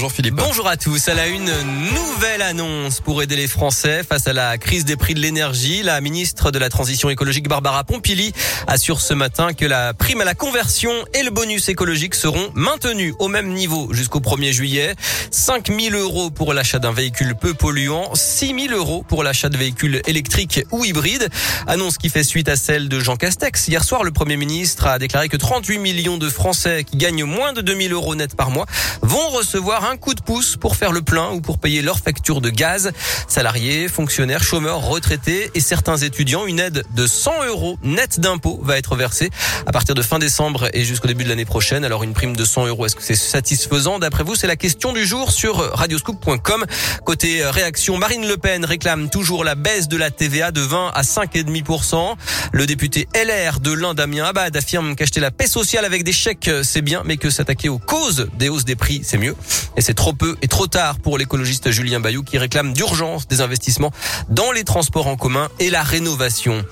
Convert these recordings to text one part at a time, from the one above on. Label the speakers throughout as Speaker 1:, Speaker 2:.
Speaker 1: Bonjour Philippe.
Speaker 2: Bonjour à tous. À la une nouvelle annonce pour aider les Français face à la crise des prix de l'énergie. La ministre de la Transition écologique Barbara Pompili assure ce matin que la prime à la conversion et le bonus écologique seront maintenus au même niveau jusqu'au 1er juillet. 5 000 euros pour l'achat d'un véhicule peu polluant, 6 000 euros pour l'achat de véhicules électriques ou hybrides. Annonce qui fait suite à celle de Jean Castex. Hier soir, le Premier ministre a déclaré que 38 millions de Français qui gagnent moins de 2 000 euros net par mois vont recevoir un coup de pouce pour faire le plein ou pour payer leur facture de gaz. Salariés, fonctionnaires, chômeurs, retraités et certains étudiants, une aide de 100 euros net d'impôt va être versée à partir de fin décembre et jusqu'au début de l'année prochaine. Alors une prime de 100 euros, est-ce que c'est satisfaisant? D'après vous, c'est la question du jour sur radioscoop.com. Côté réaction, Marine Le Pen réclame toujours la baisse de la TVA de 20 à 5,5%. Le député LR de l'Inde, Damien Abad, affirme qu'acheter la paix sociale avec des chèques, c'est bien, mais que s'attaquer aux causes des hausses des prix, c'est mieux. C'est trop peu et trop tard pour l'écologiste Julien Bayou qui réclame d'urgence des investissements dans les transports en commun et la rénovation.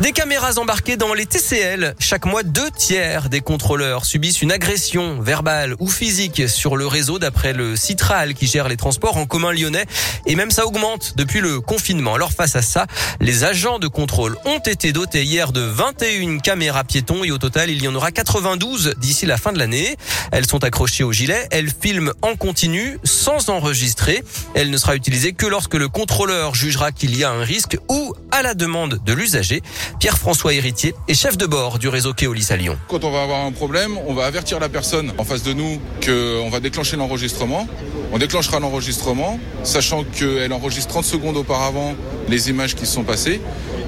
Speaker 2: Des caméras embarquées dans les TCL. Chaque mois, deux tiers des contrôleurs subissent une agression verbale ou physique sur le réseau d'après le Citral qui gère les transports en commun lyonnais. Et même ça augmente depuis le confinement. Alors face à ça, les agents de contrôle ont été dotés hier de 21 caméras piétons et au total, il y en aura 92 d'ici la fin de l'année. Elles sont accrochées au gilet. Elles filment en continu sans enregistrer. Elle ne sera utilisée que lorsque le contrôleur jugera qu'il y a un risque ou à la demande de l'usager. Pierre-François Héritier est chef de bord du réseau Keolis à Lyon.
Speaker 3: Quand on va avoir un problème, on va avertir la personne en face de nous qu'on va déclencher l'enregistrement. On déclenchera l'enregistrement, sachant qu'elle enregistre 30 secondes auparavant les images qui se sont passées.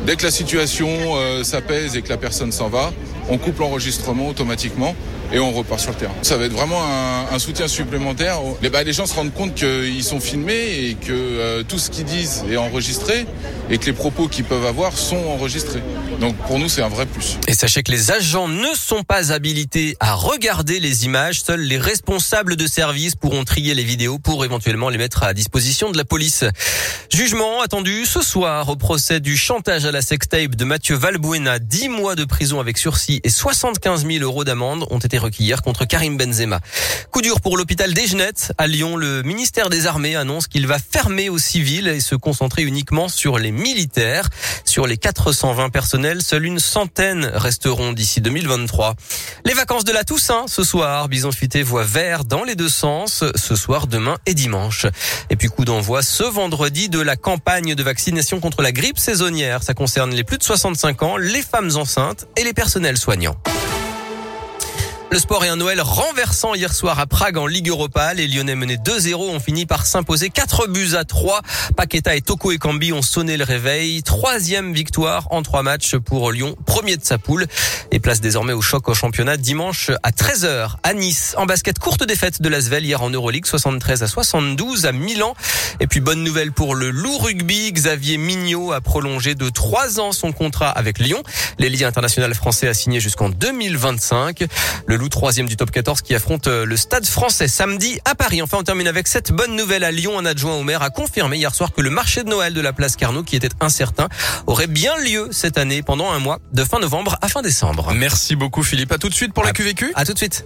Speaker 3: Dès que la situation euh, s'apaise et que la personne s'en va, on coupe l'enregistrement automatiquement et on repart sur le terrain. Ça va être vraiment un, un soutien supplémentaire. Les, bah, les gens se rendent compte qu'ils sont filmés et que euh, tout ce qu'ils disent est enregistré et que les propos qu'ils peuvent avoir sont enregistrés. Donc pour nous, c'est un vrai plus.
Speaker 2: Et sachez que les agents ne sont pas habilités à regarder les images. Seuls les responsables de service pourront trier les vidéos pour éventuellement les mettre à disposition de la police. Jugement attendu ce soir au procès du chantage à sextape de Mathieu Valbuena. 10 mois de prison avec sursis et 75 000 euros d'amende ont été requis hier contre Karim Benzema. Coup dur pour l'hôpital d'Egenet à Lyon. Le ministère des Armées annonce qu'il va fermer aux civils et se concentrer uniquement sur les militaires. Sur les 420 personnels, seule une centaine resteront d'ici 2023. Les vacances de la Toussaint ce soir. Bison Futé voit vert dans les deux sens ce soir, demain et dimanche. Et puis coup d'envoi ce vendredi de la campagne de vaccination contre la grippe saisonnière. Ça concerne les plus de 65 ans, les femmes enceintes et les personnels soignants. Le sport et un Noël renversant hier soir à Prague en Ligue Europa. Les Lyonnais menés 2-0 ont fini par s'imposer 4 buts à 3. Paqueta et Toko et Cambi ont sonné le réveil. Troisième victoire en trois matchs pour Lyon, premier de sa poule. Et place désormais au choc au championnat dimanche à 13h à Nice. En basket, courte défaite de l'Asvel hier en Euroleague, 73 à 72 à Milan. Et puis bonne nouvelle pour le loup rugby. Xavier Mignot a prolongé de 3 ans son contrat avec Lyon. L'élite international français a signé jusqu'en 2025. Le loup troisième du top 14 qui affronte euh, le stade français samedi à Paris. Enfin, on termine avec cette bonne nouvelle à Lyon. Un adjoint au maire a confirmé hier soir que le marché de Noël de la place Carnot, qui était incertain, aurait bien lieu cette année pendant un mois de fin novembre à fin décembre.
Speaker 1: Merci beaucoup Philippe. À tout de suite pour la QVQ.
Speaker 2: À tout de suite.